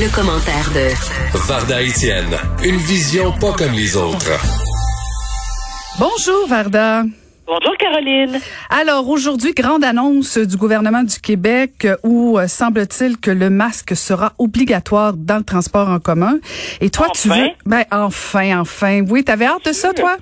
Le, commentaire de Varda Etienne, une vision pas comme les autres. Bonjour Varda. Bonjour Caroline. Alors aujourd'hui, grande annonce du gouvernement du Québec euh, où euh, semble-t-il que le masque sera obligatoire dans le transport en commun. Et toi, tu veux Ben enfin, enfin. Oui, t'avais hâte de ça, toi?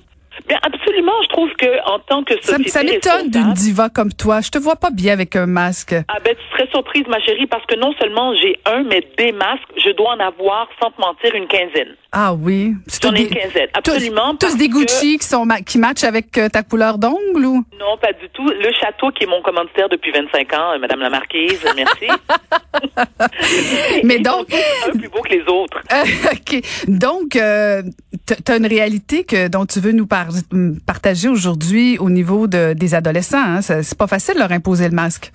Bien, absolument, je trouve que en tant que Ça, société ça m'étonne d'une diva comme toi. Je te vois pas bien avec un masque. Ah ben, tu serais surprise, ma chérie, parce que non seulement j'ai un, mais des masques, je dois en avoir, sans te mentir, une quinzaine. Ah oui. C'est J'en ai tous une quinzaine, absolument. Tous, des que- Gucci qui sont qui matchent avec euh, ta couleur d'ongle ou? Non, pas du tout. Le château, qui est mon commanditaire depuis 25 ans, euh, Madame la Marquise, merci. Mais donc- un plus beau que les autres. Euh, OK. Donc, euh, tu as une réalité que dont tu veux nous par- partager aujourd'hui au niveau de, des adolescents. Hein? C'est pas facile de leur imposer le masque.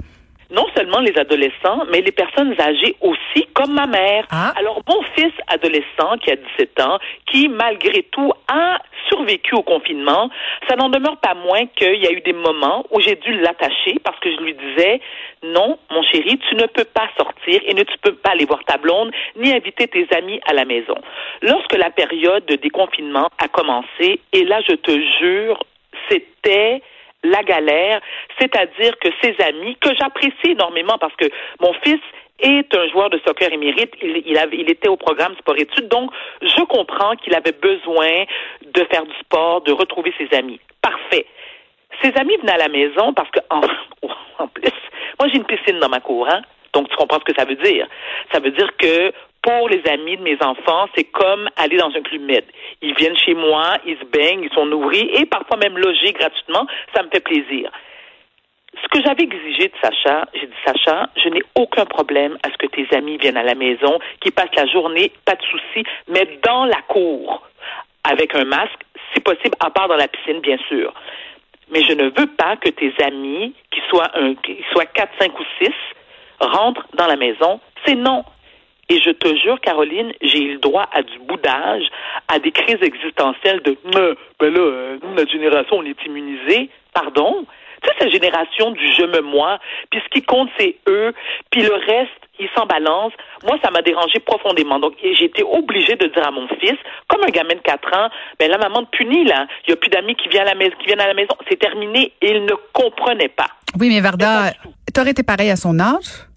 Non seulement les adolescents, mais les personnes âgées aussi, comme ma mère. Ah. Alors, mon fils adolescent, qui a 17 ans, qui, malgré tout, a survécu au confinement, ça n'en demeure pas moins qu'il y a eu des moments où j'ai dû l'attacher parce que je lui disais, non, mon chéri, tu ne peux pas sortir et ne tu peux pas aller voir ta blonde ni inviter tes amis à la maison. Lorsque la période de déconfinement a commencé, et là, je te jure, c'était la galère, c'est-à-dire que ses amis, que j'apprécie énormément parce que mon fils est un joueur de soccer émérite, il, il, était au programme sport-études, donc je comprends qu'il avait besoin de faire du sport, de retrouver ses amis. Parfait. Ses amis venaient à la maison parce que, en, en plus, moi j'ai une piscine dans ma cour, hein? donc tu comprends ce que ça veut dire. Ça veut dire que pour les amis de mes enfants, c'est comme aller dans un club med. Ils viennent chez moi, ils se baignent, ils sont nourris et parfois même logés gratuitement. Ça me fait plaisir. Ce que j'avais exigé de Sacha, j'ai dit Sacha, je n'ai aucun problème à ce que tes amis viennent à la maison, qu'ils passent la journée, pas de souci, mais dans la cour, avec un masque, si possible, à part dans la piscine, bien sûr. Mais je ne veux pas que tes amis, qui soient un, qui soient quatre, cinq ou six, rentrent dans la maison. C'est non. Et je te jure, Caroline, j'ai eu le droit à du boudage, à des crises existentielles de Euh, ben là, euh, nous, notre génération, on est immunisés. Pardon? Tu sais, cette génération du je me moi, puis ce qui compte, c'est eux, puis le reste, ils s'en balancent. Moi, ça m'a dérangé profondément. Donc, j'ai été obligée de dire à mon fils, comme un gamin de 4 ans, ben la maman te punit, là. Il n'y a plus d'amis qui viennent à la maison, qui viennent à la maison. C'est terminé. Et il ne comprenait pas. Oui, mais Varda, t'aurais été pareil à son âge?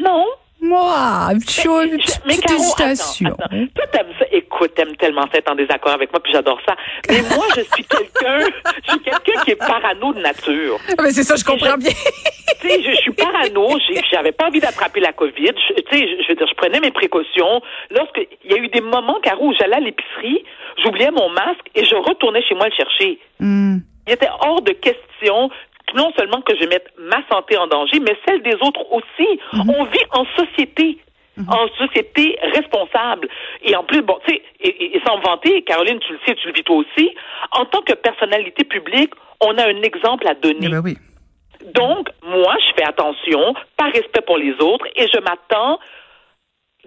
Non. Moi, une chose, Mais, Caro, hésitation. attends, attends. Toi, t'aimes ça? Écoute, t'aimes tellement ça être en désaccord avec moi, puis j'adore ça. Mais moi, je suis quelqu'un, je suis quelqu'un qui est parano de nature. Mais c'est ça, je comprends bien. tu sais, je, je suis parano, j'avais pas envie d'attraper la COVID. Je- Tu sais, je, je veux dire, je prenais mes précautions. Lorsque il y a eu des moments, Caro, où j'allais à l'épicerie, j'oubliais mon masque et je retournais chez moi le chercher. Hmm. Il était hors de question non seulement que je mette ma santé en danger, mais celle des autres aussi. On vit en société. En société responsable. Et en plus, bon, tu sais, et, et- et sans me vanter, Caroline, tu le sais, tu le vis toi aussi, en tant que personnalité publique, on a un exemple à donner. Eh ben oui. Donc, moi, je fais attention, par respect pour les autres, et je m'attends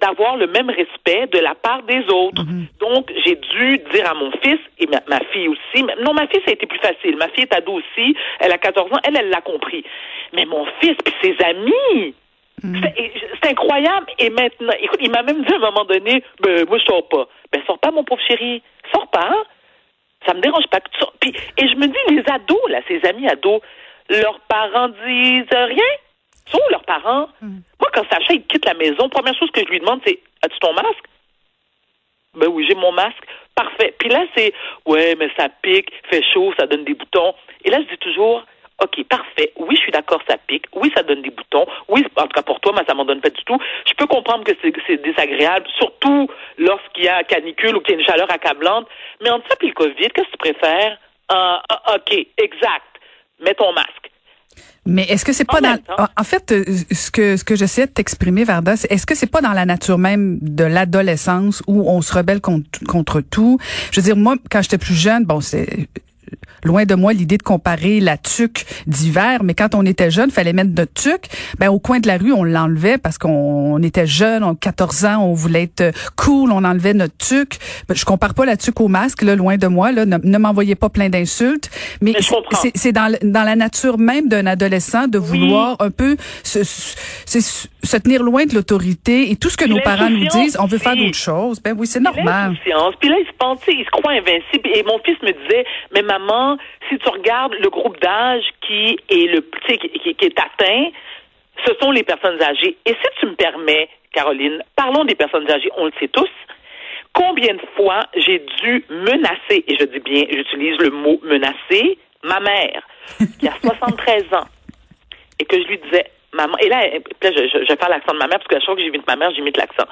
d'avoir le même respect de la part des autres. Donc, j'ai dû dire à mon fils, et ma, ma fille aussi, non, ma fille, ça a été plus facile. Ma fille est ado aussi, elle a 14 ans, elle, elle l'a compris. Mais mon fils, puis ses amis, c'est et c'est incroyable. Et maintenant, écoute, il m'a même dit à un moment donné, ben, moi, je sors pas. Ben, sors pas, mon pauvre chéri. Sors pas, hein? Ça me dérange pas que tu sors. Puis, et je me dis, les ados, là, ces amis ados, leurs parents disent rien. Sont leurs parents? Quand Sacha, il quitte la maison, première chose que je lui demande, c'est, as-tu ton masque? Ben oui, j'ai mon masque. Parfait. Puis là, c'est, ouais, mais ça pique, fait chaud, ça donne des boutons. Et là, je dis toujours, OK, parfait. Oui, je suis d'accord, ça pique. Oui, ça donne des boutons. Oui, en tout cas pour toi, mais ça m'en donne pas du tout. Je peux comprendre que c'est désagréable, surtout lorsqu'il y a canicule ou qu'il y a une chaleur accablante. Mais entre ça et le COVID, qu'est-ce que tu préfères? OK, exact. Mets ton masque. Mais est-ce que c'est pas dans en- fait euh, ce que ce que j'essayais de t'exprimer Varda, c'est est-ce que c'est pas dans la nature même de l'adolescence où on se rebelle contre contre tout? Je veux dire moi quand j'étais plus jeune, bon c'est loin de moi l'idée de comparer la tuque d'hiver, mais quand on était jeune, fallait mettre notre tuque. Ben au coin de la rue, on l'enlevait parce qu'on on était jeune, on 14 ans, on voulait être cool, on enlevait notre tuque. Ben, je compare pas la tuque au masque, là, loin de moi. Là, ne, ne m'envoyez pas plein d'insultes, mais, c'est- dans, dans la nature même d'un adolescent de vouloir un peu se, se, tenir loin de l'autorité et tout ce que Puis nos parents nous disent, on veut faire d'autres choses. Ben oui, c'est normal. Puis là, il se pense, tu sais, il se croit invincible. Et mon fils me disait, mais maman, si tu regardes le groupe d'âge qui est le, qui, qui- qui est atteint, ce sont les personnes âgées. Et si tu me permets, Caroline, parlons des personnes âgées, on le sait tous. Combien de fois j'ai dû menacer, et je dis bien, j'utilise le mot menacer, ma mère, qui a 73 ans, et que je lui disais, maman, et là, je, je, je vais faire l'accent de ma mère, parce que chaque fois que j'imite ma mère, j'imite l'accent.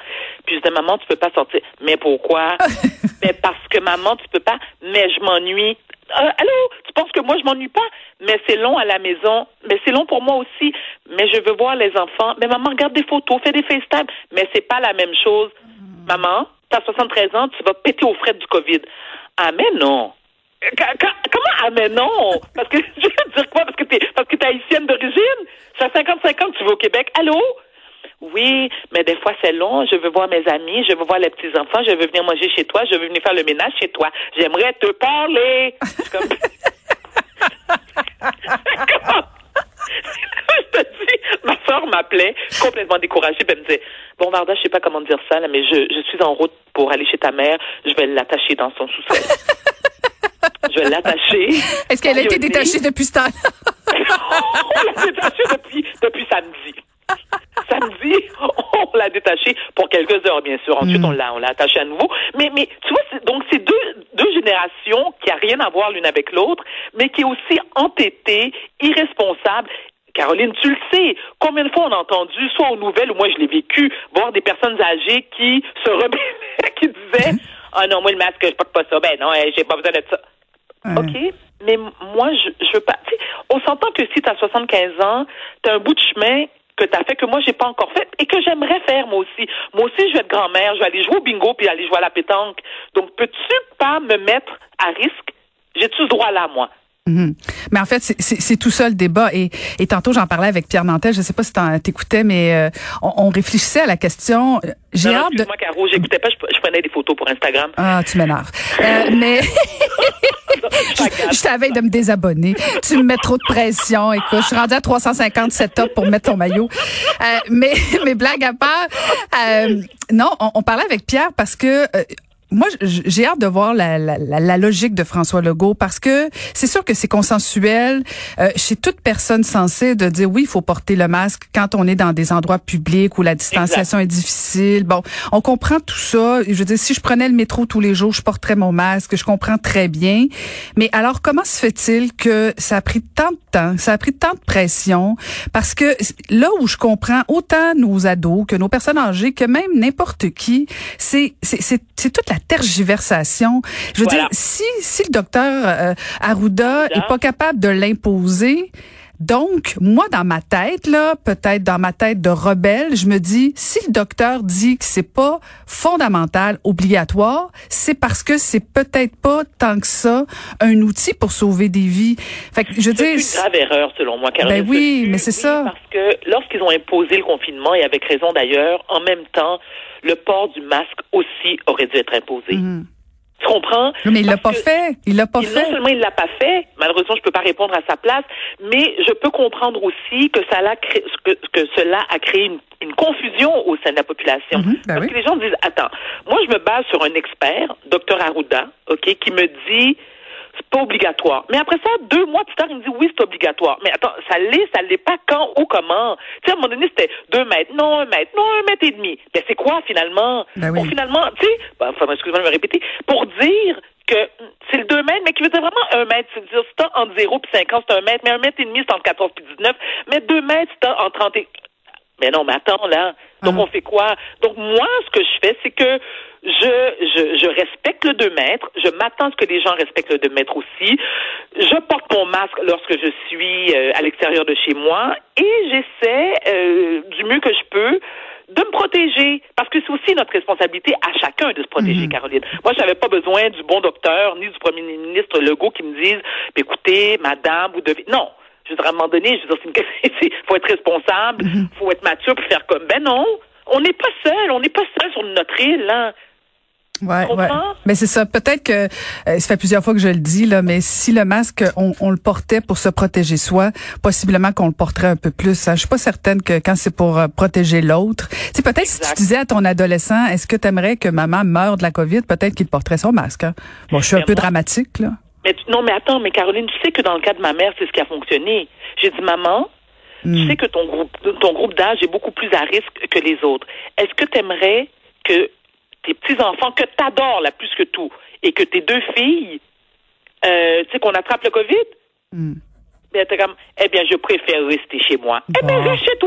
Puis je disais, maman, tu peux pas sortir. Mais pourquoi? mais parce que maman, tu peux pas. Mais je m'ennuie. Euh, allô, tu penses que moi je m'ennuie pas? Mais c'est long à la maison. Mais c'est long pour moi aussi. Mais je veux voir les enfants. Mais maman, regarde des photos, fais des FaceTime. Mais c'est pas la même chose. Maman, t'as 73 ans, tu vas péter aux frais du COVID. Ah, mais non. Ca- Comment? Ah mais non parce que je veux dire quoi? Parce que t'es parce que haïtienne d'origine? Ça fait 55 ans tu vas au Québec allô? Oui mais des fois c'est long. Je veux voir mes amis je veux voir les petits enfants je veux venir manger chez toi je veux venir faire le ménage chez toi. J'aimerais te parler. Comme- je te dis, ma soeur m'appelait complètement découragée, puis elle me disait, bon Varda, je sais pas comment dire ça, là, mais je, je suis en route pour aller chez ta mère, je vais l'attacher dans son sous-sol. je vais l'attacher. Est-ce qu'elle a été détachée depuis ce temps on l'a détachée depuis, depuis samedi. L'a détachée pour quelques heures, bien sûr. Ensuite, on l'a, on l'a attachée à nouveau. Mais, mais tu vois, c'est- donc c'est deux, deux générations qui a rien à voir l'une avec l'autre, mais qui est aussi entêtée, irresponsable. Caroline, tu le sais, combien de fois on a entendu, soit aux nouvelles ou moi je l'ai vécu, voir des personnes âgées qui se rebellaient, qui disaient Ah non, moi le masque, je porte pas ça. Ben non, eh, j'ai pas besoin de ça. OK? Mais moi, je, je veux pas. tu sais, on s'entend que si tu as 75 ans, tu as un bout de chemin que tu as fait que moi, j'ai pas encore fait et que j'aimerais faire moi aussi. Moi aussi, je vais être grand-mère, je vais aller jouer au bingo puis aller jouer à la pétanque. Donc, peux-tu pas me mettre à risque? J'ai-tu ce droit-là, moi? Mhm. Mais en fait, c'est- tout ça le débat. Et, et tantôt, j'en parlais avec Pierre Nantel. Je sais pas si t'écoutais, mais euh, on, on réfléchissait à la question. J'ai hâte de. Excuse-moi, Caro, j'écoutais pas, je, je prenais des photos pour Instagram. Ah, tu m'énerves. Euh, mais Je je t'avais de me désabonner. Tu me mets trop de pression. Écoute, je suis rendue à 350 setup pour mettre ton maillot. Euh, mais, mais blague à part, euh, non, on, on parlait avec Pierre parce que euh, moi, j'ai hâte de voir la, logique de François Legault parce que c'est sûr que c'est consensuel euh, chez toute personne censée de dire oui, il faut porter le masque quand on est dans des endroits publics où la distanciation est difficile. Bon, on comprend tout ça. Je veux dire, si je prenais le métro tous les jours, je porterais mon masque. Je comprends très bien. Mais alors, comment se fait-il que ça a pris tant de temps, ça a pris tant de pression? Parce que là où je comprends autant nos ados que nos personnes âgées, que même n'importe qui, c'est c'est toute la tergiversation. Je veux Voilà. dire, si si le docteur euh, Arruda Arruda. est pas capable de l'imposer, donc, moi, dans ma tête, là, peut-être dans ma tête de rebelle, je me dis, si le docteur dit que c'est pas fondamental, obligatoire, c'est parce que c'est peut-être pas tant que ça un outil pour sauver des vies. Fait que, je veux C'est une grave erreur, selon moi, Caroline. Ben oui, mais c'est ça. Parce que lorsqu'ils ont imposé le confinement, et avec raison d'ailleurs, en même temps, le port du masque aussi aurait dû être imposé. Tu comprends? Non, mais il l'a pas fait. Il l'a pas fait. Non seulement il l'a pas fait, malheureusement je peux pas répondre à sa place, mais je peux comprendre aussi que ça l'a cré- que, que cela a créé une, une confusion au sein de la population. Mhm, ben Parce oui. que les gens disent attends, moi je me base sur un expert, Dr Arruda, ok, qui me dit c'est pas obligatoire. Mais après ça, deux mois plus tard, il me dit oui, c'est obligatoire. Mais attends, ça l'est, ça l'est pas quand ou comment? Tu sais, à un moment donné, c'était deux mètres, non, un mètre, non, un mètre et demi. Mais c'est quoi finalement? Ben oui. Pour finalement, tu sais, ben, enfin, excuse-moi de me répéter, pour dire que c'est le 2 mètres, mais qui veut dire vraiment un mètre. C'est-à-dire, c'est t'as entre 0 et 5 ans, c'est un mètre, mais un mètre et demi, c'est entre 14 et 19. Mais 2 mètres, c'est entre 30 et... Mais non, mais attends, là, Donc, Ah. on fait quoi? Donc, moi, ce que je fais, c'est que je, je, je respecte le 2 mètres. Je m'attends à ce que les gens respectent le 2 mètres aussi. Je porte mon masque lorsque je suis euh, à l'extérieur de chez moi et j'essaie euh, du mieux que je peux de me protéger parce que c'est aussi notre responsabilité à chacun de se protéger, Caroline. Moi, j'avais pas besoin du bon docteur ni du premier ministre Legault qui me dise, Ben, écoutez, madame, vous devez... Non. Je veux dire, à un moment donné, je veux dire, c'est une... c'est- faut être responsable, faut être mature pour faire comme, ben non, on n'est pas seul, on n'est pas seul sur notre île, hein. Ouais, ouais. Mais c'est ça. Peut-être que euh, ça fait plusieurs fois que je le dis là, mais si le masque on, on le portait pour se protéger soi, possiblement qu'on le porterait un peu plus. hein. Je suis pas certaine que quand c'est pour euh, protéger l'autre, tu sais, peut-être si tu disais à ton adolescent, est-ce que tu aimerais que maman meure de la Covid, peut-être qu'il porterait son masque. hein. Bon, je suis un peu dramatique là. Mais tu- non, mais attends, mais Caroline, tu sais que dans le cas de ma mère, c'est ce qui a fonctionné. J'ai dit, maman, Hmm. tu sais que ton groupe, ton groupe d'âge est beaucoup plus à risque que les autres. Est-ce que tu aimerais que tes petits-enfants, que tu adores là plus que tout, et que tes deux filles, euh, tu sais, qu'on attrape le COVID? Hmm. Ben, t'es comme, eh bien, je préfère rester chez moi. Eh bien, reste chez toi.